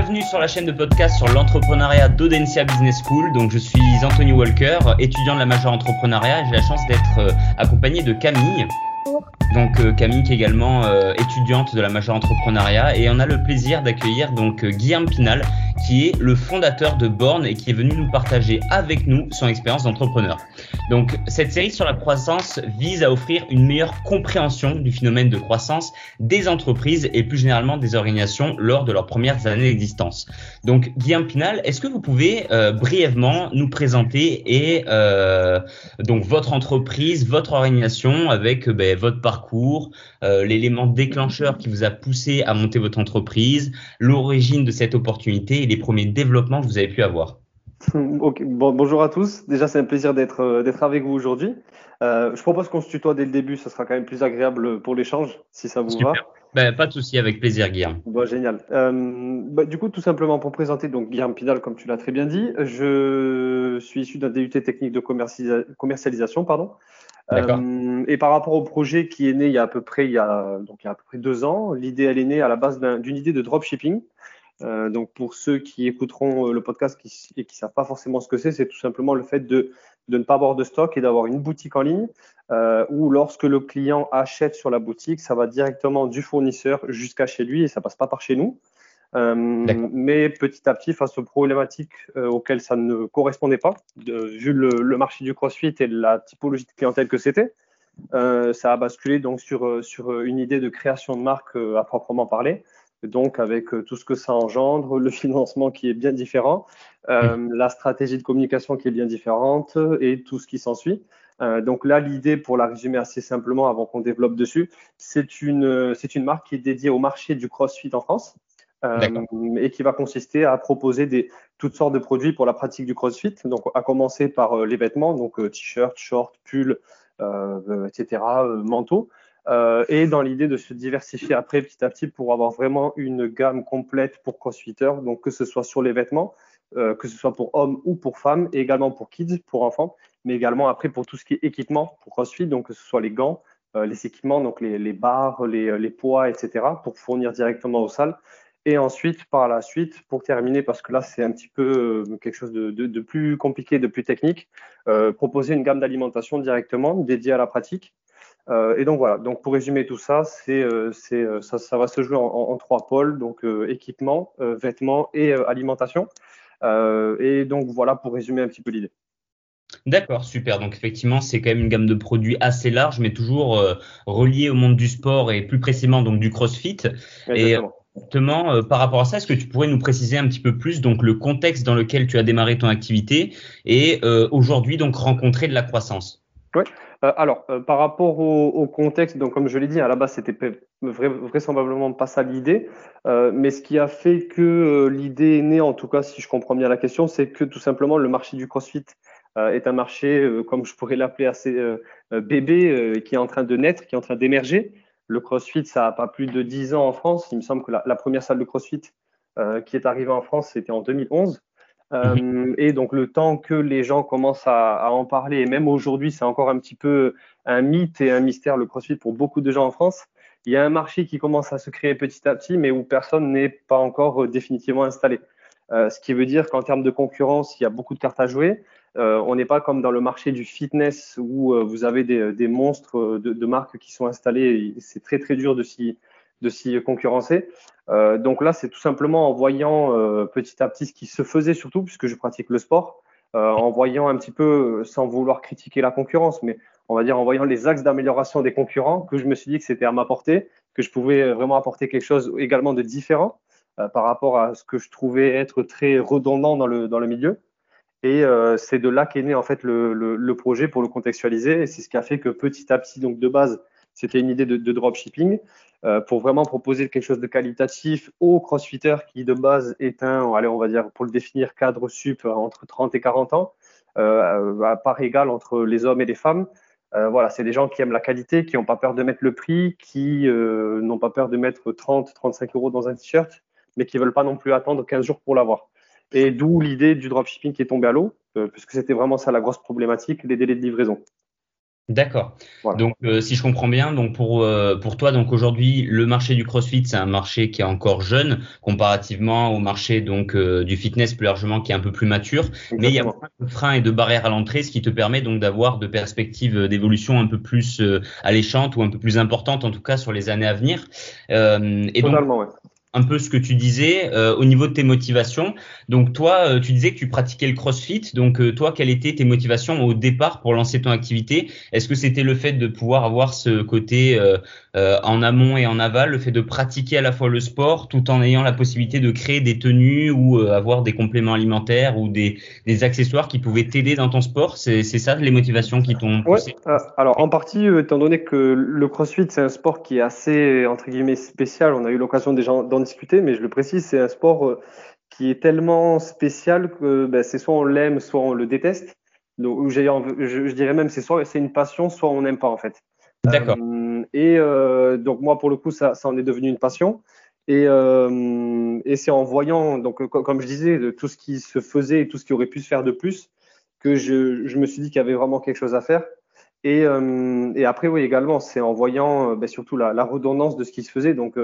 bienvenue sur la chaîne de podcast sur l'entrepreneuriat d'Audencia Business School. Donc, je suis Anthony Walker, étudiant de la majeure entrepreneuriat. J'ai la chance d'être euh, accompagné de Camille. Donc euh, Camille qui est également euh, étudiante de la majeure entrepreneuriat et on a le plaisir d'accueillir donc Guillaume Pinal qui est le fondateur de Born et qui est venu nous partager avec nous son expérience d'entrepreneur. Donc cette série sur la croissance vise à offrir une meilleure compréhension du phénomène de croissance des entreprises et plus généralement des organisations lors de leurs premières années d'existence. Donc Guillaume Pinal, est-ce que vous pouvez euh, brièvement nous présenter et euh, donc votre entreprise, votre organisation avec euh, ben, votre parcours, l'élément déclencheur qui vous a poussé à monter votre entreprise, l'origine de cette opportunité les premiers développements que vous avez pu avoir bon, bonjour à tous. Déjà, c'est un plaisir d'être euh, d'être avec vous aujourd'hui. Euh, je propose qu'on se tutoie dès le début, ce sera quand même plus agréable pour l'échange, si ça vous va. Ben, pas de souci, avec plaisir, Guillaume. Bon, génial. Euh, bah, du coup, tout simplement pour présenter, donc Guillaume Pinal, comme tu l'as très bien dit, je suis issu d'un DUT technique de commercialisation, pardon. Euh, et par rapport au projet qui est né il y a à peu près il y a donc il y a à peu près deux ans, l'idée elle est née à la base d'une idée de dropshipping. Euh, donc pour ceux qui écouteront euh, le podcast qui, et qui ne savent pas forcément ce que c'est, c'est tout simplement le fait de, de, ne pas avoir de stock et d'avoir une boutique en ligne euh, où lorsque le client achète sur la boutique, ça va directement du fournisseur jusqu'à chez lui et ça passe pas par chez nous. Euh, mais petit à petit, face aux problématiques auxquelles ça ne correspondait pas, de, vu le, le, marché du CrossFit et la typologie de clientèle que c'était, ça a basculé donc sur, sur une idée de création de marque à proprement parler donc avec euh, tout ce que ça engendre, le financement qui est bien différent, euh, la stratégie de communication qui est bien différente et tout ce qui s'ensuit. Euh, donc là, l'idée, pour la résumer assez simplement avant qu'on développe dessus, c'est une, c'est une marque qui est dédiée au marché du CrossFit en France. et qui va consister à proposer des, toutes sortes de produits pour la pratique du CrossFit. Donc, à commencer par les vêtements, donc t-shirts, shorts, pulls, etc., manteaux. Euh, et dans l'idée de se diversifier après petit à petit pour avoir vraiment une gamme complète pour crossfitter, donc que ce soit sur les vêtements, euh, que ce soit pour hommes ou pour femmes, et également pour kids, pour enfants, mais également après pour tout ce qui est équipement pour crossfit, donc que ce soit les gants, euh, les équipements, donc les, barres, les, poids, etc., pour fournir directement aux salles. Et ensuite, par la suite, pour terminer, parce que là, c'est un petit peu quelque chose de, plus compliqué, de plus technique, proposer une gamme d'alimentation directement dédiée à la pratique et donc voilà, donc pour résumer tout ça, c'est, euh, euh, ça, ça, va se jouer en, trois pôles, donc équipement, vêtements et alimentation. et donc voilà pour résumer un petit peu l'idée. D'accord, super. Donc effectivement, c'est quand même une gamme de produits assez large, mais toujours reliée au monde du sport et plus précisément donc du CrossFit. Et justement, par rapport à ça, est-ce que tu pourrais nous préciser un petit peu plus donc le contexte dans lequel tu as démarré ton activité et aujourd'hui donc rencontrer de la croissance? Oui. Euh, alors, euh, par rapport au, contexte, donc comme je l'ai dit, à la base, c'était vraisemblablement pas ça l'idée. Euh, mais ce qui a fait que l'idée est née, en tout cas, si je comprends bien la question, c'est que tout simplement le marché du CrossFit est un marché, comme je pourrais l'appeler, assez bébé, qui est en train de naître, qui est en train d'émerger. Le CrossFit, ça n'a pas plus de 10 ans en France. Il me semble que la, la première salle de CrossFit qui est arrivée en France, c'était en 2011. Euh, et donc le temps que les gens commencent à, en parler, et même aujourd'hui, c'est encore un petit peu un mythe et un mystère le CrossFit pour beaucoup de gens en France. Il y a un marché qui commence à se créer petit à petit, mais où personne n'est pas encore euh, définitivement installé. Euh, ce qui veut dire qu'en termes de concurrence, il y a beaucoup de cartes à jouer. On n'est pas comme dans le marché du fitness où vous avez des, des monstres de, de, marques qui sont installés. C'est très très dur de s'y de s'y concurrencer. Euh, donc là, c'est tout simplement en voyant euh, petit à petit ce qui se faisait surtout, puisque je pratique le sport, euh, en voyant un petit peu, sans vouloir critiquer la concurrence, mais on va dire en voyant les axes d'amélioration des concurrents, que je me suis dit que c'était à m'apporter, que je pouvais vraiment apporter quelque chose également de différent par rapport à ce que je trouvais être très redondant dans le, dans le milieu. Et euh, c'est de là qu'est né en fait le, le, projet pour le contextualiser. Et c'est ce qui a fait que petit à petit, donc de base, c'était une idée de dropshipping. Euh, pour vraiment proposer quelque chose de qualitatif aux crossfitters qui de base est un, allez, on va dire pour le définir, cadre sup entre 30 et 40 ans, euh, à part égale entre les hommes et les femmes. Euh, voilà, c'est des gens qui aiment la qualité, qui n'ont pas peur de mettre le prix, qui euh, n'ont pas peur de mettre 30, 35 euros dans un t-shirt, mais qui veulent pas non plus attendre 15 jours pour l'avoir. Et d'où l'idée du dropshipping qui est tombée à l'eau, euh, puisque c'était vraiment ça la grosse problématique, les délais de livraison. D'accord. Donc, euh, si je comprends bien, donc pour euh, pour toi, donc aujourd'hui, le marché du CrossFit, c'est un marché qui est encore jeune comparativement au marché donc euh, du fitness plus largement qui est un peu plus mature. Mais il y a plein de freins et de barrières à l'entrée, ce qui te permet donc d'avoir de perspectives d'évolution un peu plus alléchantes ou un peu plus importantes, en tout cas sur les années à venir. et Totalement, ouais un peu ce que tu disais euh, au niveau de tes motivations. Donc toi, euh, tu disais que tu pratiquais le CrossFit. Donc euh, toi, quelles étaient tes motivations au départ pour lancer ton activité? Est-ce que c'était le fait de pouvoir avoir ce côté en amont et en aval, le fait de pratiquer à la fois le sport tout en ayant la possibilité de créer des tenues ou avoir des compléments alimentaires ou des, des accessoires qui pouvaient t'aider dans ton sport? C'est ça les motivations qui t'ont poussé? Alors en partie, étant donné que le CrossFit c'est un sport qui est assez entre guillemets spécial, on a eu l'occasion déjà d'en discuter, mais je le précise, c'est un sport euh, qui est tellement spécial que ben, c'est soit on l'aime, soit on le déteste. Donc, je, je, dirais même c'est soit c'est une passion, soit on n'aime pas en fait. D'accord. Euh, et euh, donc moi pour le coup ça, ça en est devenu une passion. Et, et c'est en voyant donc comme je disais de tout ce qui se faisait et tout ce qui aurait pu se faire de plus que je, je me suis dit qu'il y avait vraiment quelque chose à faire. Et, et après oui également c'est en voyant ben, surtout la, la, redondance de ce qui se faisait donc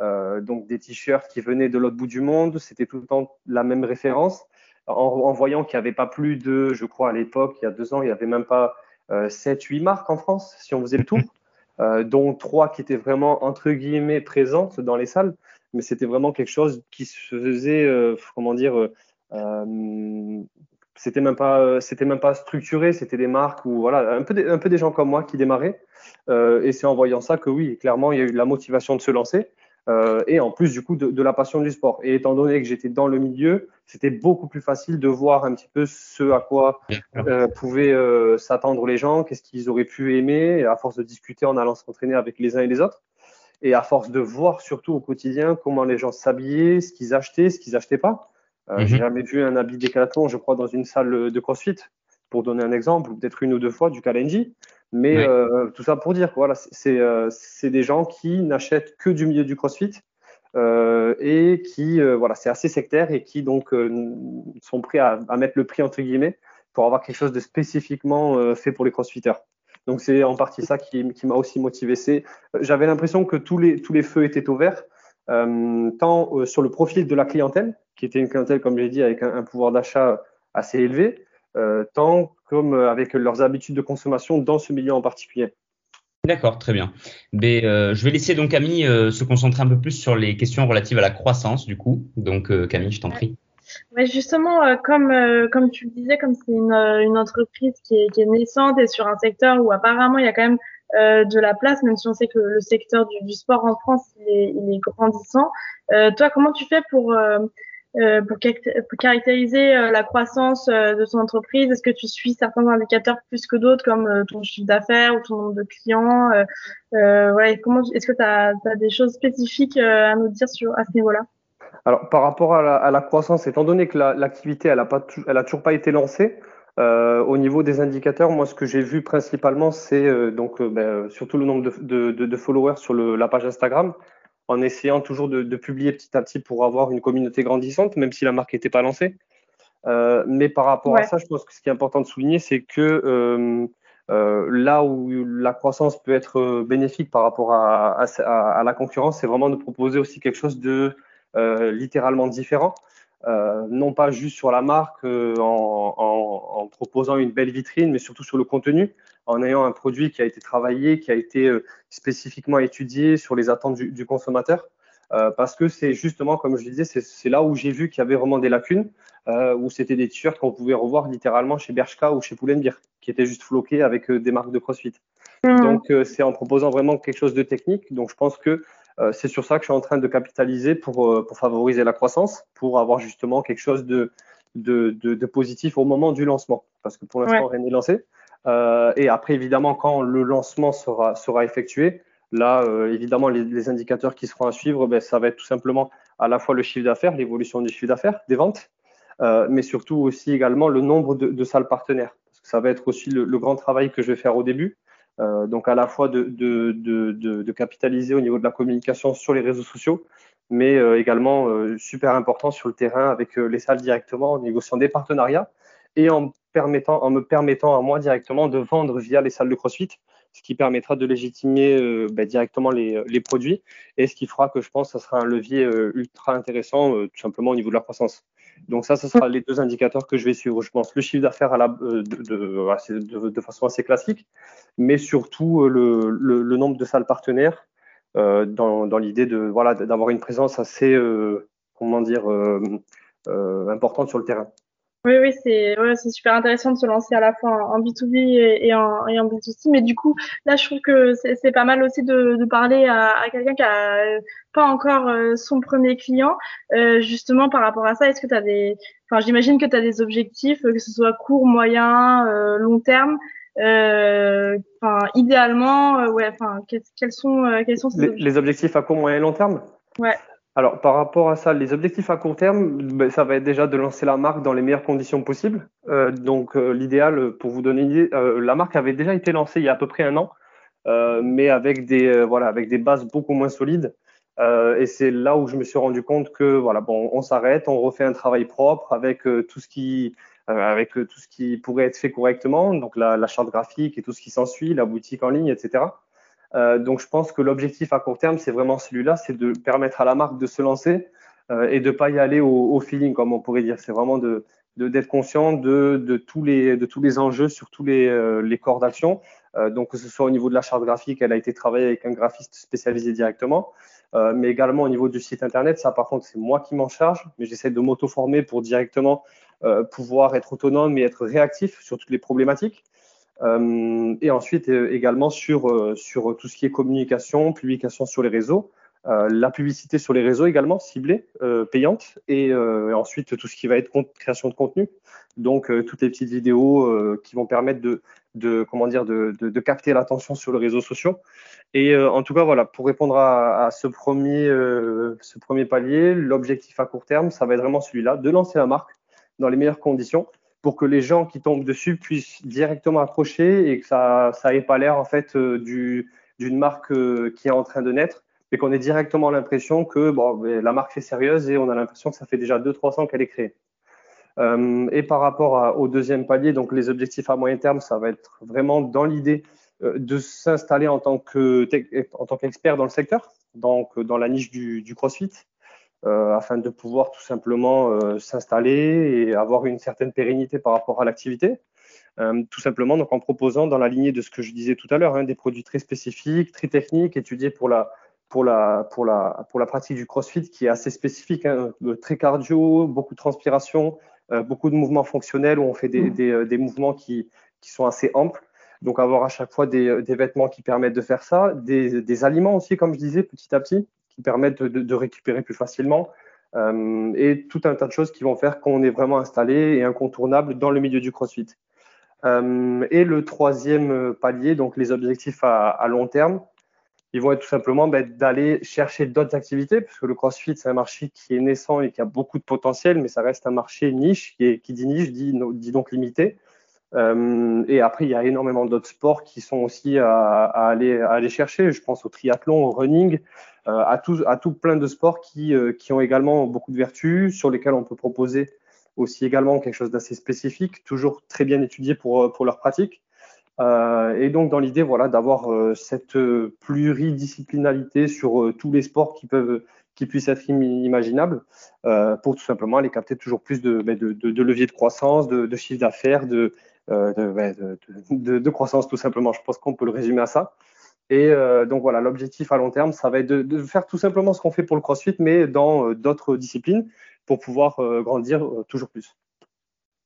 euh, donc des t-shirts qui venaient de l'autre bout du monde, c'était tout le temps la même référence. En, voyant qu'il n'y avait pas plus de, je crois à l'époque, il y a deux ans, il n'y avait même pas euh, 7-8 marques en France, si on faisait le tour, euh, dont trois qui étaient vraiment, entre guillemets, présentes dans les salles, mais c'était vraiment quelque chose qui se faisait, euh, comment dire, c'était même pas c'était même pas structuré. C'était des marques ou voilà un peu des, un peu des gens comme moi qui démarraient. Euh, et c'est en voyant ça que oui clairement il y a eu la motivation de se lancer et en plus du coup de, de, la passion du sport. Et étant donné que j'étais dans le milieu, c'était beaucoup plus facile de voir un petit peu ce à quoi euh, pouvaient euh, s'attendre les gens, qu'est-ce qu'ils auraient pu aimer, à force de discuter en allant s'entraîner avec les uns et les autres, et à force de voir surtout au quotidien comment les gens s'habillaient, ce qu'ils achetaient, ce qu'ils achetaient pas. Euh, mhm. J'ai jamais vu un habit décathlon, je crois, dans une salle de CrossFit, pour donner un exemple, ou peut-être une ou deux fois du Kalenji. Mais euh, tout ça pour dire que voilà, euh, c'est des gens qui n'achètent que du milieu du CrossFit euh, et qui, voilà, c'est assez sectaire et qui donc sont prêts à, à, mettre le prix entre guillemets pour avoir quelque chose de spécifiquement fait pour les CrossFitters. Donc c'est en partie ça qui, qui m'a aussi motivé. J'avais l'impression que tous les tous les feux étaient ouverts, tant sur le profil de la clientèle, qui était une clientèle comme j'ai dit avec un, un pouvoir d'achat assez élevé, tant comme euh, avec leurs habitudes de consommation dans ce milieu en particulier. D'accord, très bien. Mais, euh, je vais laisser donc Camille euh, se concentrer un peu plus sur les questions relatives à la croissance, du coup. Donc Camille, je t'en prie. Justement, comme comme tu le disais, comme c'est une, une entreprise qui est, qui est naissante et sur un secteur où apparemment il y a quand même de la place, même si on sait que le secteur du, du sport en France il est, il est grandissant. toi, comment tu fais pour euh, pour, caractériser euh, la croissance euh, de son entreprise? Est-ce que tu suis certains indicateurs plus que d'autres, comme ton chiffre d'affaires ou ton nombre de clients voilà, comment Est-ce que tu as, des choses spécifiques à nous dire sur, à ce niveau-là? Alors, par rapport à la, à la, croissance, étant donné que l'activité, elle, a pas, elle a toujours pas été lancée, euh, au niveau des indicateurs, moi, ce que j'ai vu principalement, c'est donc ben, surtout le nombre de, de, de followers sur le, la page Instagram en essayant toujours de, de, publier petit à petit pour avoir une communauté grandissante, même si la marque n'était pas lancée. Euh, mais par rapport à ça, je pense que ce qui est important de souligner, c'est que euh, euh, là où la croissance peut être bénéfique par rapport à, à, à la concurrence, c'est vraiment de proposer aussi quelque chose de littéralement différent. Non pas juste sur la marque en, en, en, proposant une belle vitrine, mais surtout sur le contenu en ayant un produit qui a été travaillé, qui a été euh, spécifiquement étudié sur les attentes du, du consommateur. Euh, parce que c'est justement, comme je le disais, c'est là où j'ai vu qu'il y avait vraiment des lacunes, euh, où c'était des t-shirts qu'on pouvait revoir littéralement chez Bershka ou chez Pull&Bear, qui étaient juste floqués avec euh, des marques de CrossFit. Mmh. Donc, euh, c'est en proposant vraiment quelque chose de technique. Donc, je pense que c'est sur ça que je suis en train de capitaliser pour, pour favoriser la croissance, pour avoir justement quelque chose de, de, de, de positif au moment du lancement. Parce que pour l'instant, ouais. rien n'est lancé. Euh, et après, évidemment, quand le lancement sera, sera effectué, là, euh, évidemment, les, indicateurs qui seront à suivre, ben, ça va être tout simplement à la fois le chiffre d'affaires, l'évolution du chiffre d'affaires, des ventes, euh, mais surtout aussi également le nombre de, salles partenaires. Parce que ça va être aussi le, grand travail que je vais faire au début. Donc à la fois de, de, de, capitaliser au niveau de la communication sur les réseaux sociaux, mais également super important sur le terrain avec les salles directement en négociant des partenariats et en en me permettant à moi directement de vendre via les salles de CrossFit, ce qui permettra de légitimer euh, bah, directement les, les, produits et ce qui fera que je pense que ça sera un levier ultra intéressant tout simplement au niveau de la croissance. Donc ça, ce sera les deux indicateurs que je vais suivre. Je pense le chiffre d'affaires de, façon assez classique, mais surtout le, nombre de salles partenaires euh, dans, l'idée d'avoir une présence assez euh, comment dire euh, importante sur le terrain. Oui, oui, c'est ouais, c'est super intéressant de se lancer à la fois en, B2B et, en, et en B2C. Mais du coup, là, je trouve que c'est pas mal aussi de, de parler à, à quelqu'un qui a pas encore son premier client, euh, justement par rapport à ça. Est-ce que tu as des, enfin, j'imagine que tu as des objectifs, que ce soit court, moyen, euh, long terme. Euh, enfin, idéalement, euh, ouais. Enfin, quels sont, euh, quels sont ces les, objectifs? les objectifs à court, moyen et long terme? Ouais. Alors, par rapport à ça, les objectifs à court terme, ben, ça va être déjà de lancer la marque dans les meilleures conditions possibles. Euh, donc, l'idéal, pour vous donner une idée, la marque avait déjà été lancée il y a à peu près un an, mais avec des voilà, avec des bases beaucoup moins solides. et c'est là où je me suis rendu compte que voilà, bon, on s'arrête, on refait un travail propre avec tout ce qui euh, avec euh, tout ce qui pourrait être fait correctement, donc la, la charte graphique et tout ce qui s'ensuit, la boutique en ligne, etc. Euh, donc je pense que l'objectif à court terme, c'est vraiment celui-là, c'est de permettre à la marque de se lancer euh, et de pas y aller au, feeling, comme on pourrait dire. C'est vraiment de d'être conscient de, de, tous les, de tous les enjeux sur tous les, euh, les corps d'action. Donc que ce soit au niveau de la charte graphique, elle a été travaillée avec un graphiste spécialisé directement, mais également au niveau du site internet. Ça, par contre, c'est moi qui m'en charge, mais j'essaie de m'auto-former pour directement pouvoir être autonome et être réactif sur toutes les problématiques. Euh, et ensuite euh, également sur, sur tout ce qui est communication, publication sur les réseaux. Euh, la publicité sur les réseaux également ciblée, euh, payante, et euh, ensuite tout ce qui va être création de contenu. Donc toutes les petites vidéos qui vont permettre de, de comment dire de, de capter l'attention sur les réseaux sociaux. Et en tout cas voilà, pour répondre à, à ce premier ce premier palier, l'objectif à court terme, ça va être vraiment celui-là, de lancer la marque, dans les meilleures conditions pour que les gens qui tombent dessus puissent directement accrocher et que ça ça ait pas l'air en fait euh, du d'une marque euh, qui est en train de naître, mais qu'on ait directement l'impression que bon, ben, la marque est sérieuse et on a l'impression que ça fait déjà 2-3 ans qu'elle est créée. Euh, et par rapport au deuxième palier, donc les objectifs à moyen terme, ça va être vraiment dans l'idée de s'installer en tant que en qu'expert dans le secteur, donc dans la niche du, CrossFit, afin de pouvoir tout simplement euh, s'installer et avoir une certaine pérennité par rapport à l'activité. Euh, tout simplement donc en proposant dans la lignée de ce que je disais tout à l'heure, hein, des produits très spécifiques, très techniques, étudiés pour la, pour la, pour la, pour la pratique du CrossFit qui est assez spécifique, hein, très cardio, beaucoup de transpiration, euh, beaucoup de mouvements fonctionnels où on fait des, mmh. des, des, mouvements qui, qui sont assez amples. Donc avoir à chaque fois des, des vêtements qui permettent de faire ça, des, des, aliments aussi, comme je disais, petit à petit, qui permettent de, récupérer plus facilement. Euh, et tout un tas de choses qui vont faire qu'on est vraiment installé et incontournable dans le milieu du CrossFit. Euh, et le troisième palier, donc les objectifs à, long terme, ils vont être tout simplement ben, d'aller chercher d'autres activités, parce que le CrossFit, c'est un marché qui est naissant et qui a beaucoup de potentiel, mais ça reste un marché niche, qui, qui dit niche, dit, donc limité. Euh, et après, il y a énormément d'autres sports qui sont aussi à, aller, chercher. Je pense au triathlon, au running, à, tout, à tout plein de sports qui, euh, qui ont également beaucoup de vertus, sur lesquels on peut proposer aussi également quelque chose d'assez spécifique, toujours très bien étudié pour, pour leur pratique. Euh, et donc dans l'idée voilà d'avoir euh, cette pluridisciplinalité sur euh, tous les sports qui peuvent qui puissent être imaginables pour tout simplement aller capter toujours plus de, ben, de, de, de leviers de croissance, de, de chiffre d'affaires, ben, de, de, croissance tout simplement. Je pense qu'on peut le résumer à ça. Et euh, donc voilà, l'objectif à long terme, ça va être de, de faire tout simplement ce qu'on fait pour le CrossFit, mais dans euh, d'autres disciplines pour pouvoir euh, grandir toujours plus.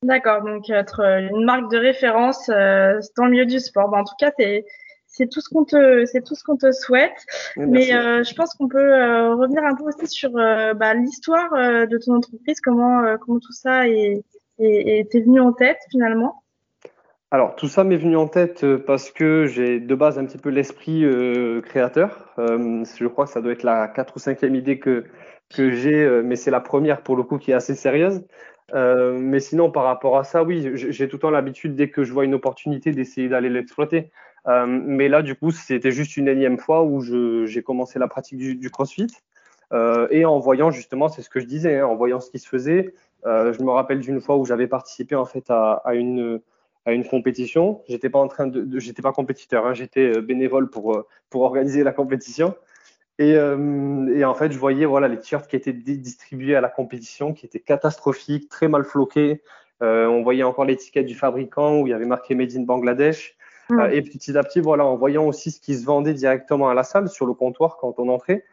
D'accord, donc être une marque de référence dans le milieu du sport. Bon, en tout cas, c'est tout ce qu'on te c'est tout ce qu'on te souhaite. mais euh, je pense qu'on peut euh, revenir un peu aussi sur euh, bah, l'histoire de ton entreprise, comment comment tout ça est, est, est venu en tête finalement. Alors, tout ça m'est venu en tête euh, parce que j'ai de base un petit peu l'esprit euh, créateur. Euh, je crois que ça doit être la quatre ou cinquième idée que, que j'ai, euh, mais c'est la première pour le coup qui est assez sérieuse. Euh, mais sinon, par rapport à ça, oui, j'ai tout le temps l'habitude, dès que je vois une opportunité, d'essayer d'aller l'exploiter. mais là, du coup, c'était juste une énième fois où j'ai commencé la pratique du, du CrossFit. et en voyant justement, c'est ce que je disais, hein, en voyant ce qui se faisait, je me rappelle d'une fois où j'avais participé en fait à, une à une compétition. J'étais pas en train de, j'étais pas compétiteur, hein. j'étais bénévole pour pour organiser la compétition. Et, et, en fait, je voyais voilà les t-shirts qui étaient distribués à la compétition, qui étaient catastrophiques, très mal floqués. on voyait encore l'étiquette du fabricant où il y avait marqué Made in Bangladesh. Mm. et petit à petit, voilà, en voyant aussi ce qui se vendait directement à la salle, sur le comptoir, quand on entrait,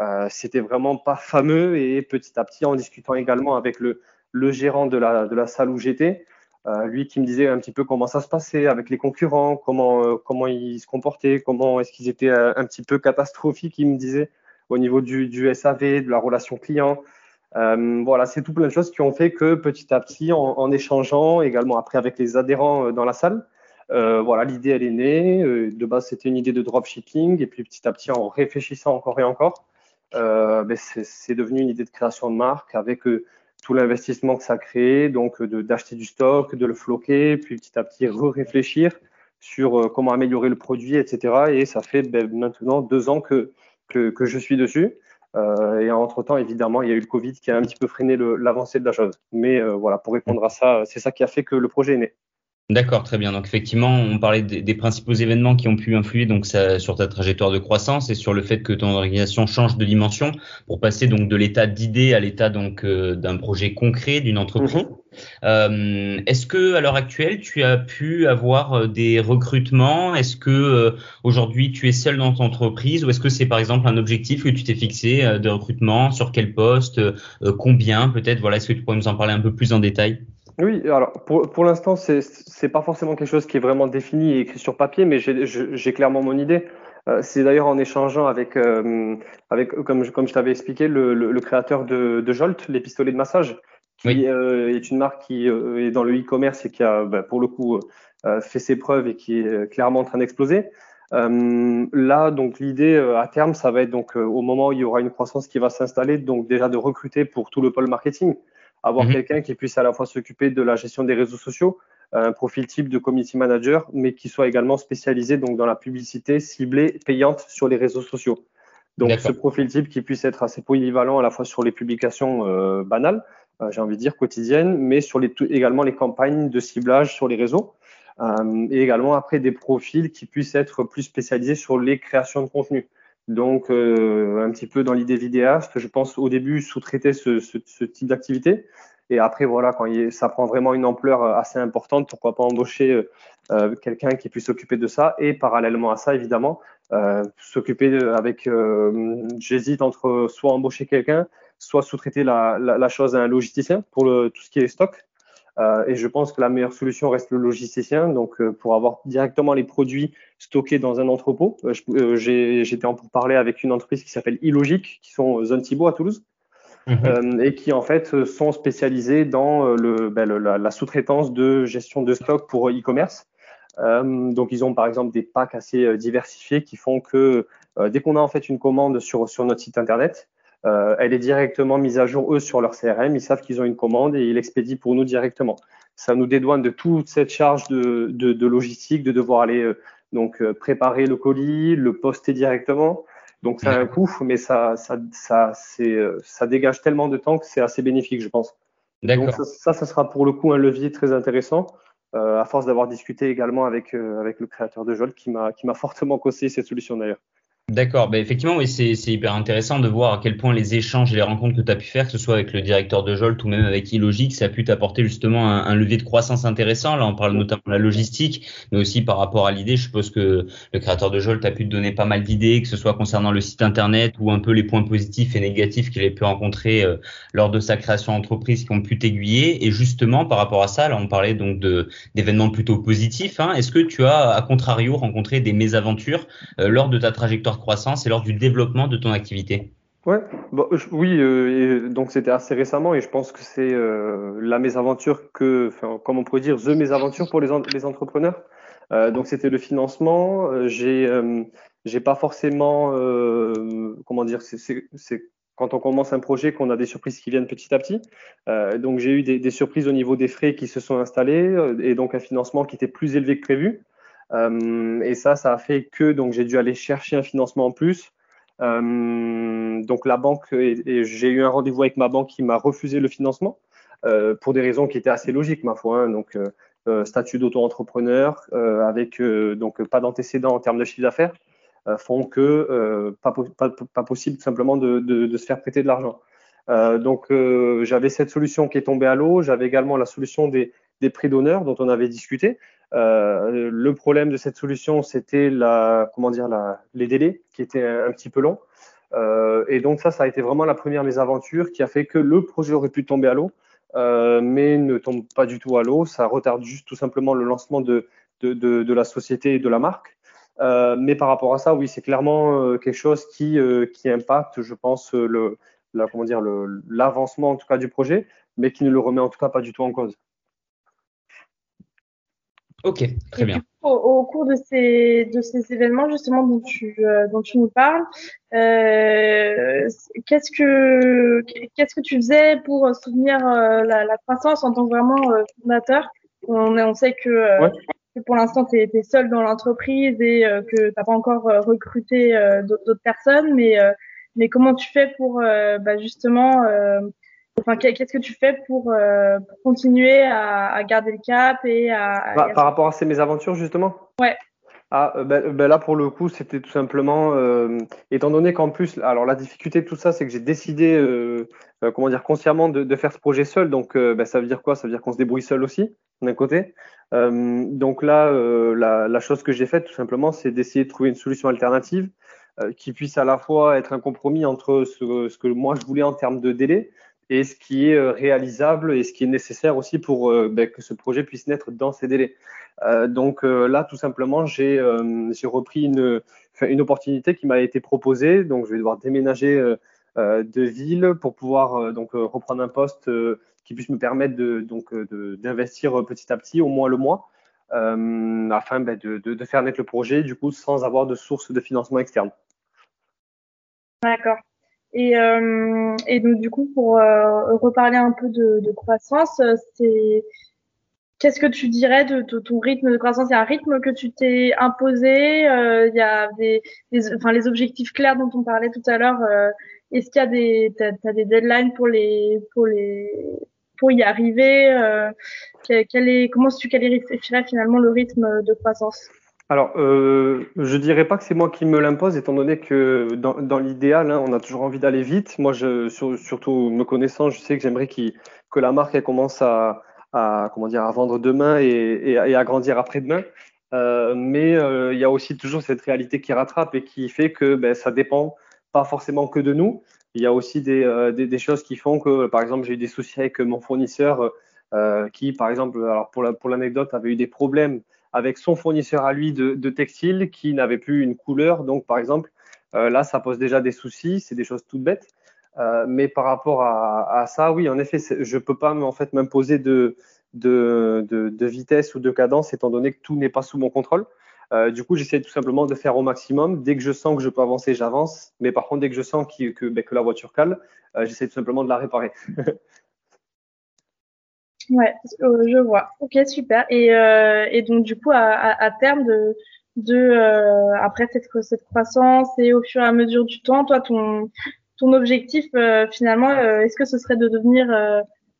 euh, c'était vraiment pas fameux. Et petit à petit, en discutant également avec le, le gérant de la, de la salle où j'étais, euh, lui qui me disait un petit peu comment ça se passait avec les concurrents, comment, euh, comment ils se comportaient, comment est-ce qu'ils étaient euh, un petit peu catastrophiques, il me disait, au niveau du, du SAV, de la relation client. Voilà, c'est tout plein de choses qui ont fait que petit à petit, en, en échangeant également après avec les adhérents dans la salle, voilà, l'idée, elle est née. De base, c'était une idée de dropshipping. Et puis, petit à petit, en réfléchissant encore et encore, ben, c'est devenu une idée de création de marque avec tout l'investissement que ça a créé, donc d'acheter du stock, de le floquer, puis petit à petit réfléchir sur comment améliorer le produit, etc. Et ça fait ben, maintenant deux ans que je suis dessus. Euh, et entre-temps, évidemment, il y a eu le Covid qui a un petit peu freiné l'avancée de la chose. Mais voilà, pour répondre à ça, c'est ça qui a fait que le projet est né. D'accord, très bien. Donc effectivement, on parlait des, principaux événements qui ont pu influer donc ça, sur ta trajectoire de croissance et sur le fait que ton organisation change de dimension pour passer donc de l'état d'idée à l'état donc euh, d'un projet concret d'une entreprise. Mhm. Euh, Est-ce que à l'heure actuelle tu as pu avoir euh, des recrutements? Est-ce que euh, aujourd'hui tu es seul dans ton entreprise? Ou est-ce que c'est par exemple un objectif que tu t'es fixé de recrutement? Sur quel poste? Combien peut-être? Voilà, est-ce que tu pourrais nous en parler un peu plus en détail? Oui, alors pour, pour l'instant, c'est n'est pas forcément quelque chose qui est vraiment défini et écrit sur papier, mais j'ai clairement mon idée. Euh, c'est d'ailleurs en échangeant avec, euh, avec comme, je, comme je t'avais expliqué, le, le, créateur de, de Jolt, les pistolets de massage, qui euh, est une marque qui est dans le e-commerce et qui a, bah, pour le coup, fait ses preuves et qui est clairement en train d'exploser. là, donc l'idée à terme, ça va être donc au moment où il y aura une croissance qui va s'installer, donc déjà de recruter pour tout le pôle marketing avoir mhm. quelqu'un qui puisse à la fois s'occuper de la gestion des réseaux sociaux, un profil type de community manager, mais qui soit également spécialisé donc dans la publicité ciblée payante sur les réseaux sociaux. Donc ce profil type qui puisse être assez polyvalent à la fois sur les publications euh, banales, euh, j'ai envie de dire quotidiennes, mais sur les, également les campagnes de ciblage sur les réseaux. Euh, et également après des profils qui puissent être plus spécialisés sur les créations de contenu. Donc, euh, un petit peu dans l'idée vidéaste, je pense au début sous-traiter ce, type d'activité. Et après, voilà, quand il, ça prend vraiment une ampleur euh, assez importante, pourquoi pas embaucher euh, euh, quelqu'un qui puisse s'occuper de ça. Et parallèlement à ça, évidemment, euh, s'occuper avec, j'hésite entre soit embaucher quelqu'un, soit sous-traiter la, la, la, chose à un logisticien pour le, tout ce qui est stock. Euh, et je pense que la meilleure solution reste le logisticien. Donc, euh, pour avoir directement les produits stockés dans un entrepôt, euh, j'étais en pour parler avec une entreprise qui s'appelle Illogic, qui sont Zone Thibault à Toulouse. Mhm. et qui en fait sont spécialisés dans le, ben, la, la sous-traitance de gestion de stock pour e-commerce. donc ils ont par exemple des packs assez diversifiés qui font que dès qu'on a en fait une commande sur, sur notre site internet, euh, elle est directement mise à jour, eux, sur leur CRM. Ils savent qu'ils ont une commande et ils l'expédient pour nous directement. Ça nous dédouane de toute cette charge de, de, de logistique, de devoir aller euh, donc euh, préparer le colis, le poster directement. Donc ça a un coût, mais ça, ça, ça, c'est, ça dégage tellement de temps que c'est assez bénéfique, je pense. Donc ça, ça, sera pour le coup un levier très intéressant. Euh, à force d'avoir discuté également avec, avec le créateur de Jolt qui m'a, qui m'a fortement conseillé cette solution d'ailleurs. D'accord, bah effectivement, oui, c'est hyper intéressant de voir à quel point les échanges et les rencontres que tu as pu faire, que ce soit avec le directeur de Jolt ou même avec Illogic, ça a pu t'apporter justement un, un, levier de croissance intéressant. Là, on parle notamment de la logistique, mais aussi par rapport à l'idée, je suppose que le créateur de Jolt a pu te donner pas mal d'idées, que ce soit concernant le site internet ou un peu les points positifs et négatifs qu'il a pu rencontrer euh, lors de sa création d'entreprise qui ont pu t'aiguiller. Et justement, par rapport à ça, là, on parlait donc d'événements plutôt positifs. Hein. Est-ce que tu as, à contrario, rencontré des mésaventures euh, lors de ta trajectoire croissance et lors du développement de ton activité Ouais, oui, euh, donc c'était assez récemment et je pense que c'est euh, la mésaventure que, enfin, comme on pourrait dire, the mésaventure pour les, entrepreneurs. Euh, donc c'était le financement. J'ai, j'ai pas forcément, comment dire, c'est quand on commence un projet qu'on a des surprises qui viennent petit à petit. donc j'ai eu des, surprises au niveau des frais qui se sont installés et donc un financement qui était plus élevé que prévu. Euh, et ça, ça a fait que donc j'ai dû aller chercher un financement en plus. Euh, donc la banque, j'ai eu un rendez-vous avec ma banque qui m'a refusé le financement. pour des raisons qui étaient assez logiques, ma foi. Hein. donc, statut d'auto-entrepreneur, avec donc pas d'antécédents en termes de chiffre d'affaires, font que pas, possible tout simplement de, de, se faire prêter de l'argent. donc, j'avais cette solution qui est tombée à l'eau. J'avais également la solution des, des prix d'honneur dont on avait discuté. Euh, le problème de cette solution, c'était les délais qui étaient un, petit peu longs. Euh, et donc ça, ça a été vraiment la première mésaventure qui a fait que le projet aurait pu tomber à l'eau, euh, mais ne tombe pas du tout à l'eau. Ça retarde juste tout simplement le lancement de, la société et de la marque. Mais par rapport à ça, oui, c'est clairement quelque chose qui, impacte, je pense, l'avancement en tout cas du projet, mais qui ne le remet en tout cas pas du tout en cause. Ok, très bien. au, cours de ces, de ces événements justement dont tu, euh, dont tu nous parles, euh, qu'est-ce que qu'est-ce que tu faisais pour soutenir euh, la, la, croissance en tant que vraiment euh, fondateur? On, on sait que, que pour l'instant tu es, seul dans l'entreprise et que tu n'as pas encore recruté d'autres personnes, mais mais comment tu fais pour bah, justement Enfin, qu'est-ce que tu fais pour, euh, pour continuer à, à, garder le cap et à. Bah, par rapport à ces mésaventures, justement? Ouais. Ah, euh, ben, ben là, pour le coup, c'était tout simplement, euh, étant donné qu'en plus, alors la difficulté de tout ça, c'est que j'ai décidé, euh, euh, comment dire, consciemment de, de, faire ce projet seul. Donc, ben, ça veut dire quoi? Ça veut dire qu'on se débrouille seul aussi, d'un côté. donc là, la, la, chose que j'ai faite, tout simplement, c'est d'essayer de trouver une solution alternative qui puisse à la fois être un compromis entre ce, ce, que moi je voulais en termes de délai, et ce qui est euh, réalisable et ce qui est nécessaire aussi pour euh, ben, que ce projet puisse naître dans ces délais. Euh, donc là, tout simplement, j'ai repris une, opportunité qui m'a été proposée. Donc, je vais devoir déménager de ville pour pouvoir donc reprendre un poste qui puisse me permettre de d'investir petit à petit, au moins le mois, afin ben, de, faire naître le projet, du coup, sans avoir de source de financement externe. D'accord. Et, euh, et donc du coup, pour euh, reparler un peu de, de croissance, euh, c'est qu'est-ce que tu dirais de, ton rythme de croissance? Il y a un rythme que tu t'es imposé euh, Il y a des, des, enfin, les objectifs clairs dont on parlait tout à l'heure. Euh, Est-ce qu'il y a des, t'as, as des deadlines pour les, pour les, pour y arriver euh, quel est, Comment tu qualifierais finalement le rythme de croissance? Alors, euh, je dirais pas que c'est moi qui me l'impose, étant donné que dans, dans l'idéal, hein, on a toujours envie d'aller vite. Moi, je, surtout me connaissant, je sais que j'aimerais que la marque commence à, à, comment dire, à vendre demain et, à grandir après-demain. Euh, mais euh, il y a aussi toujours cette réalité qui rattrape et qui fait que ben, ça dépend pas forcément que de nous. Il y a aussi des, euh, choses qui font que, par exemple, j'ai eu des soucis avec mon fournisseur qui, par exemple, alors pour l'anecdote, avait eu des problèmes avec son fournisseur à lui de, de textile qui n'avait plus une couleur. Donc, par exemple, euh, là, ça pose déjà des soucis. C'est des choses toutes bêtes. Euh, mais par rapport à, ça, oui, en effet, je peux pas en fait m'imposer de, de, vitesse ou de cadence, étant donné que tout n'est pas sous mon contrôle. Euh, du coup, j'essaie tout simplement de faire au maximum. Dès que je sens que je peux avancer, j'avance. Mais par contre, dès que je sens que, ben, que la voiture cale, j'essaie tout simplement de la réparer. Ouais, euh, je vois. Ok, super. Et, euh, et donc du coup, à, à, à terme de, de euh, après cette, cette croissance et au fur et à mesure du temps, toi, ton, ton objectif euh, finalement, euh, est-ce que ce serait de devenir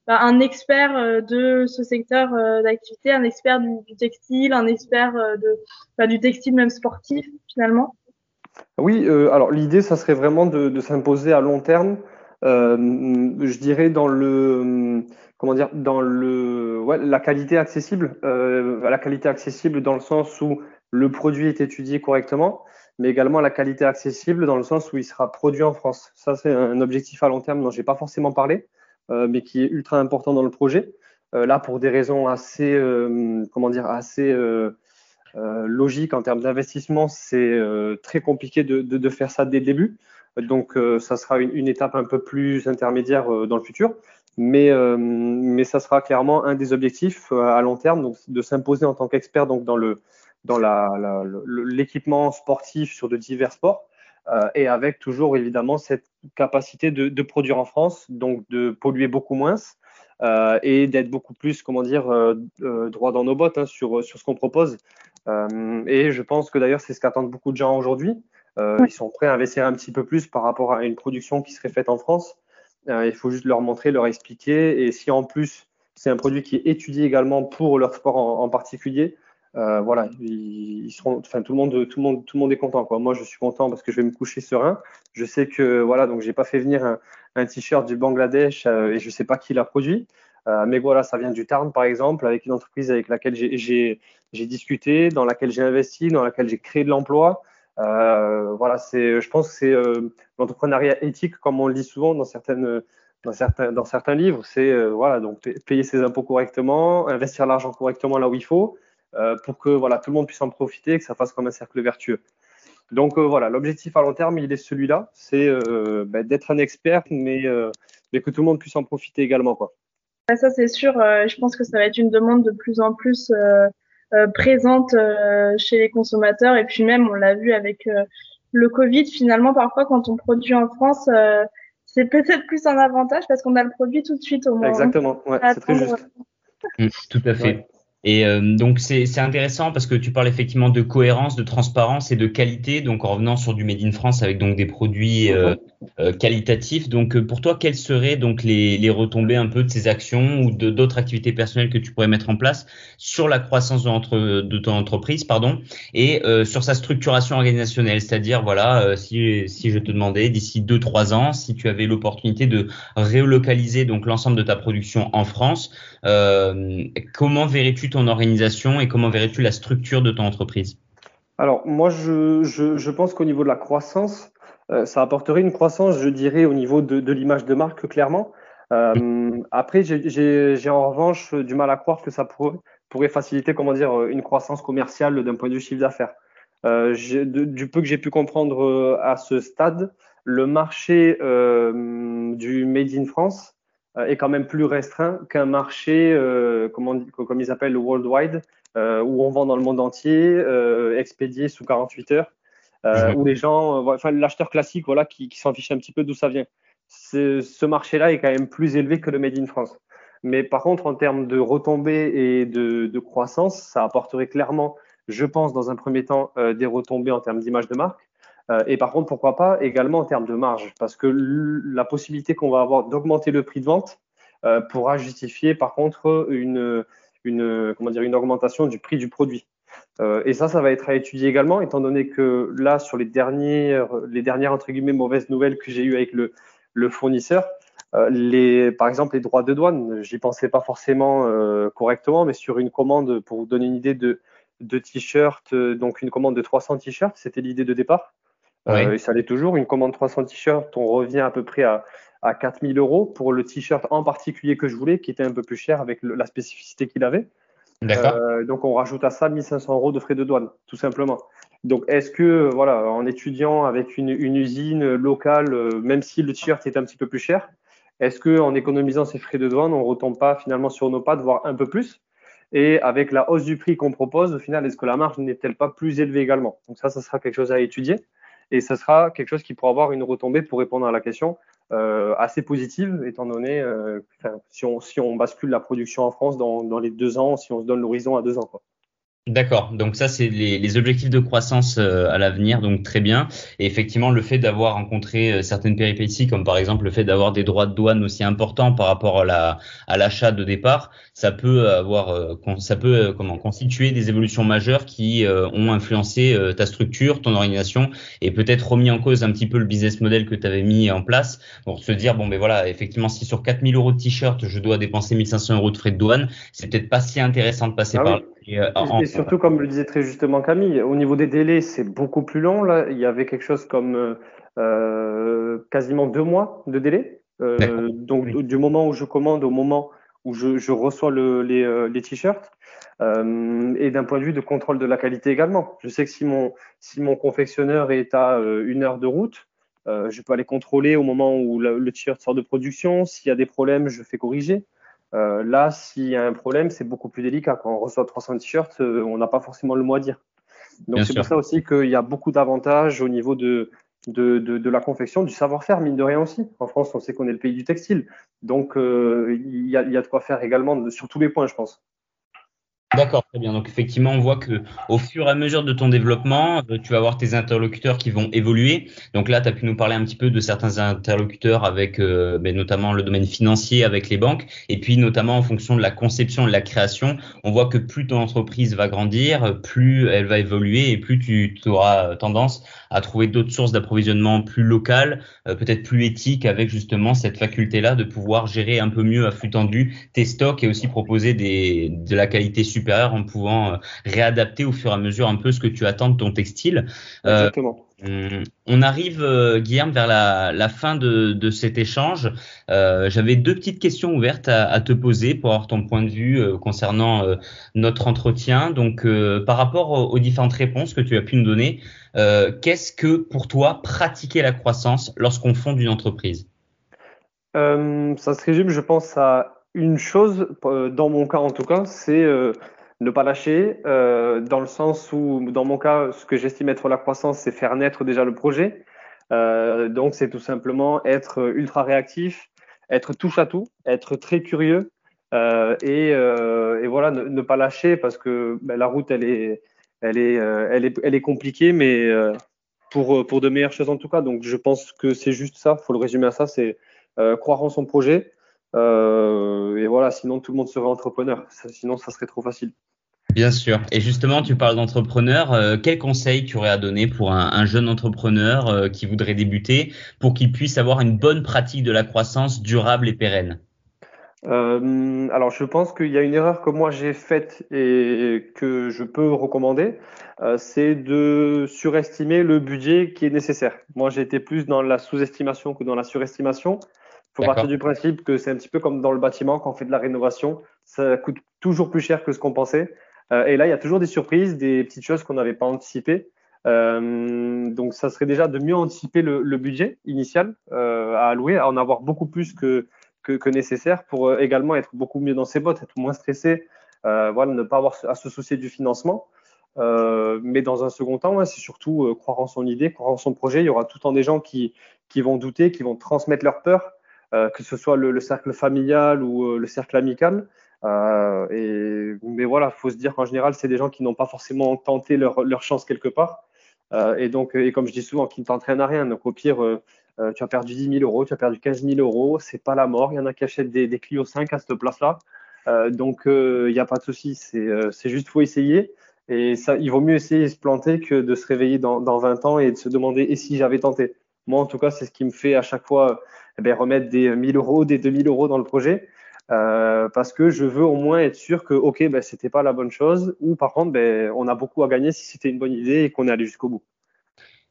bah, un expert de ce secteur d'activité, un expert du, du, textile, un expert de bah, du textile même sportif finalement? Oui, alors l'idée, ça serait vraiment de, de s'imposer à long terme. Je dirais dans le comment dire, dans le, ouais, la qualité accessible, euh, la qualité accessible dans le sens où le produit est étudié correctement, mais également la qualité accessible dans le sens où il sera produit en France. Ça, c'est un objectif à long terme dont j'ai pas forcément parlé, euh, mais qui est ultra important dans le projet. Euh, là, pour des raisons assez, euh, comment dire, assez euh, euh, logiques en termes d'investissement, c'est très compliqué de, faire ça dès le début. Donc, ça sera une, une, étape un peu plus intermédiaire dans le futur mais, euh, mais ça sera clairement un des objectifs euh, à long terme, donc de s'imposer en tant qu'expert donc dans le dans l'équipement sportif sur de divers sports euh, et avec toujours évidemment cette capacité de, de, produire en France, donc de polluer beaucoup moins euh, et d'être beaucoup plus comment dire euh, euh droit dans nos bottes hein, sur sur ce qu'on propose. et je pense que d'ailleurs c'est ce qu'attendent beaucoup de gens aujourd'hui. Ils sont prêts à investir un petit peu plus par rapport à une production qui serait faite en France. il faut juste leur montrer, leur expliquer. Et si en plus c'est un produit qui est étudié également pour leur sport en, particulier, voilà, ils, seront, enfin tout le monde, tout le monde, tout le monde est content quoi. Moi, je suis content parce que je vais me coucher serein. Je sais que voilà, donc j'ai pas fait venir un, un t-shirt du Bangladesh et je sais pas qui l'a produit. Euh, mais voilà, ça vient du Tarn, par exemple, avec une entreprise avec laquelle j'ai discuté, dans laquelle j'ai investi, dans laquelle j'ai créé de l'emploi. Euh, voilà, c'est, je pense que c'est euh, l'entrepreneuriat éthique, comme on le dit souvent dans certaines, dans certains, dans certains livres. C'est voilà, donc payer ses impôts correctement, investir l'argent correctement là où il faut, pour que voilà, tout le monde puisse en profiter, que ça fasse comme un cercle vertueux. Donc voilà, l'objectif à long terme, il est celui-là, c'est ben, d'être un expert, mais, mais que tout le monde puisse en profiter également, quoi. Ça, c'est sûr. Euh, je pense que ça va être une demande de plus en plus euh, euh, présente chez les consommateurs. Et puis même, on l'a vu avec le Covid, finalement, parfois, quand on produit en France, c'est peut-être plus un avantage parce qu'on a le produit tout de suite au moins. Exactement, ouais, c'est très juste. Mmh, tout à fait. Et euh, donc c'est intéressant parce que tu parles effectivement de cohérence, de transparence et de qualité. Donc en revenant sur du made in France avec donc des produits euh, euh qualitatifs. Donc euh, pour toi, quelles seraient donc les, les retombées un peu de ces actions ou d'autres activités personnelles que tu pourrais mettre en place sur la croissance de, de ton entreprise, pardon, et sur sa structuration organisationnelle? C'est-à-dire voilà, si si je te demandais d'ici deux trois ans, si tu avais l'opportunité de relocaliser donc l'ensemble de ta production en France, comment verrais-tu ton organisation et comment verrais-tu la structure de ton entreprise? Alors, moi, je, je, pense qu'au niveau de la croissance, euh, ça apporterait une croissance, je dirais, au niveau de, de l'image de marque, clairement. Euh, après, j'ai en revanche du mal à croire que ça pourrait, faciliter, comment dire, une croissance commerciale d'un point de vue chiffre d'affaires. Euh, du peu que j'ai pu comprendre euh, à ce stade, le marché euh, du Made in France euh, est quand même plus restreint qu'un marché, euh, comme, comme ils appellent le worldwide, euh, où on vend dans le monde entier, expédié sous 48 heures, mhm. où les gens, enfin l'acheteur classique, voilà, qui, qui s'en fiche un petit peu d'où ça vient. Ce marché-là est quand même plus élevé que le Made in France. Mais par contre, en termes de retombées et de, de croissance, ça apporterait clairement, je pense, dans un premier temps, des retombées en termes d'image de marque. Euh, et par contre, pourquoi pas également en termes de marge, parce que la possibilité qu'on va avoir d'augmenter le prix de vente euh, pourra justifier par contre une, comment dire, une augmentation du prix du produit. Euh, et ça, ça va être à étudier également, étant donné que là, sur les dernières, les dernières entre guillemets mauvaises nouvelles que j'ai eues avec le, fournisseur, les, par exemple, les droits de douane, j'y pensais pas forcément correctement, mais sur une commande, pour vous donner une idée de t-shirts, donc une commande de 300 t-shirts, c'était l'idée de départ. Euh, et ça l'est toujours. Une commande 300 t-shirts, on revient à peu près à, à 4000 euros pour le t-shirt en particulier que je voulais, qui était un peu plus cher avec la spécificité qu'il avait. Euh, donc on rajoute à ça 1500 euros de frais de douane, tout simplement. Donc est-ce que, voilà, en étudiant avec une, une usine locale, euh, même si le t-shirt est un petit peu plus cher, est-ce que en économisant ces frais de douane, on retombe pas finalement sur nos pattes, voire un peu plus? Et avec la hausse du prix qu'on propose, au final, est-ce que la marge n'est-elle pas plus élevée également? Donc ça, ça sera quelque chose à étudier et ce sera quelque chose qui pourra avoir une retombée pour répondre à la question euh, assez positive, étant donné euh, si, on, si on bascule la production en France dans, dans les deux ans, si on se donne l'horizon à deux ans. D'accord, donc ça c'est les, les, objectifs de croissance euh, à l'avenir, donc très bien. Et effectivement, le fait d'avoir rencontré euh, certaines péripéties, comme par exemple le fait d'avoir des droits de douane aussi importants par rapport à la à l'achat de départ, ça peut avoir, euh, ça peut comment constituer des évolutions majeures qui ont influencé ta structure, ton organisation, et peut-être remis en cause un petit peu le business model que tu avais mis en place pour se dire bon ben voilà, effectivement si sur 4000 euros de t-shirt je dois dépenser 1500 euros de frais de douane, c'est peut-être pas si intéressant de passer ah par et, euh, et, surtout, comme le disait très justement Camille, au niveau des délais, c'est beaucoup plus long. Là, il y avait quelque chose comme euh, euh quasiment deux mois de délai. Euh, donc, du moment où je commande au moment où je, je reçois le, les, les t-shirts. et d'un point de vue de contrôle de la qualité également. Je sais que si mon, si mon confectionneur est à une heure de route, je peux aller contrôler au moment où le t-shirt sort de production. S'il y a des problèmes, je fais corriger. Euh, là, s'il y a un problème, c'est beaucoup plus délicat. Quand on reçoit 300 t-shirts, euh, on n'a pas forcément le mot à dire. Donc c'est pour ça aussi qu'il y a beaucoup d'avantages au niveau de, de, de, la confection, du savoir-faire, mine de rien aussi. En France, on sait qu'on est le pays du textile. Donc euh, il, y a, il y a de quoi faire également sur tous les points, je pense. D'accord, très bien. Donc effectivement, on voit que au fur et à mesure de ton développement, euh, tu vas avoir tes interlocuteurs qui vont évoluer. Donc là, tu as pu nous parler un petit peu de certains interlocuteurs avec euh, ben, notamment le domaine financier avec les banques et puis notamment en fonction de la conception et de la création, on voit que plus ton entreprise va grandir, plus elle va évoluer et plus tu auras tendance à trouver d'autres sources d'approvisionnement plus locales, euh, peut-être plus éthiques avec justement cette faculté-là de pouvoir gérer un peu mieux à flux tendu tes stocks et aussi proposer des, de la qualité supérieure en pouvant euh, réadapter au fur et à mesure un peu ce que tu attends de ton textile. Euh, Exactement. On arrive, euh, Guillaume, vers la, fin de, cet échange. J'avais deux petites questions ouvertes à, te poser pour avoir ton point de vue concernant notre entretien. Donc, par rapport aux, différentes réponses que tu as pu nous donner, qu'est-ce que pour toi pratiquer la croissance lorsqu'on fonde une entreprise? Ça se résume, je pense, à une chose, dans mon cas en tout cas, c'est ne pas lâcher, euh, dans le sens où, dans mon cas, ce que j'estime être la croissance, c'est faire naître déjà le projet. Euh, donc, c'est tout simplement être ultra réactif, être touche à tout, être très curieux euh, et, et, voilà, ne, pas lâcher parce que ben, la route, elle est, elle est, elle est, elle est compliquée, mais pour, pour de meilleures choses en tout cas. Donc, je pense que c'est juste ça. Il faut le résumer à ça, c'est croire en son projet. Et voilà, sinon tout le monde serait entrepreneur. Sinon, ça serait trop facile. Bien sûr. Et justement, tu parles d'entrepreneur. Euh, quel conseil tu aurais à donner pour un, jeune entrepreneur euh, qui voudrait débuter pour qu'il puisse avoir une bonne pratique de la croissance durable et pérenne? Euh, alors, je pense qu'il y a une erreur que moi j'ai faite et que je peux recommander, c'est de surestimer le budget qui est nécessaire. Moi, j'ai été plus dans la sous-estimation que dans la surestimation. Faut partir du principe que c'est un petit peu comme dans le bâtiment quand on fait de la rénovation, ça coûte toujours plus cher que ce qu'on pensait. Euh, et là, il y a toujours des surprises, des petites choses qu'on n'avait pas anticipées. Euh, donc, ça serait déjà de mieux anticiper le, budget initial euh, à allouer, à en avoir beaucoup plus que, que, nécessaire pour également être beaucoup mieux dans ses bottes, être moins stressé, voilà, ne pas avoir à se soucier du financement. mais dans un second temps, c'est surtout croire en son idée, croire en son projet. Il y aura tout le temps des gens qui, qui vont douter, qui vont transmettre leur peur, que ce soit le, le cercle familial ou le cercle amical. Euh, et, mais voilà, faut se dire qu'en général, c'est des gens qui n'ont pas forcément tenté leur, chance quelque part. Euh, et donc, et comme je dis souvent, qui ne t'entraînent à rien. Donc, au pire, euh, tu as perdu 10 000 euros, tu as perdu 15 000 euros, c'est pas la mort. Il y en a qui achètent des, des Clio 5 à cette place-là. donc, il n'y a pas de souci. C'est juste, faut essayer. Et ça, il vaut mieux essayer de se planter que de se réveiller dans, dans 20 ans et de se demander et si j'avais tenté? Moi, en tout cas, c'est ce qui me fait à chaque fois eh bien, remettre des 1000 euros, des 2000 euros dans le projet. Euh, parce que je veux au moins être sûr que, ok, ben, c'était pas la bonne chose, ou par contre, ben, on a beaucoup à gagner si c'était une bonne idée et qu'on est allé jusqu'au bout.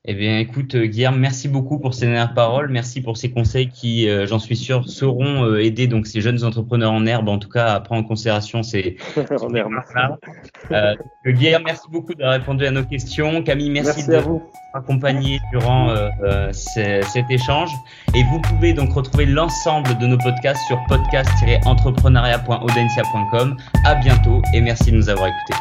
Eh bien, écoute, euh, Guillaume, merci beaucoup pour ces dernières paroles. Merci pour ces conseils qui, euh, j'en suis sûr, sauront euh, aider donc ces jeunes entrepreneurs en herbe, en tout cas, à prendre en consération ces. en herbe. Euh, Guillaume, merci beaucoup d'avoir répondu à nos questions. Camille, merci, de vous accompagner durant cet échange. Et vous pouvez donc retrouver l'ensemble de nos podcasts sur podcast-entrepreneuriat.audencia.com. À bientôt et merci de nous avoir écoutés.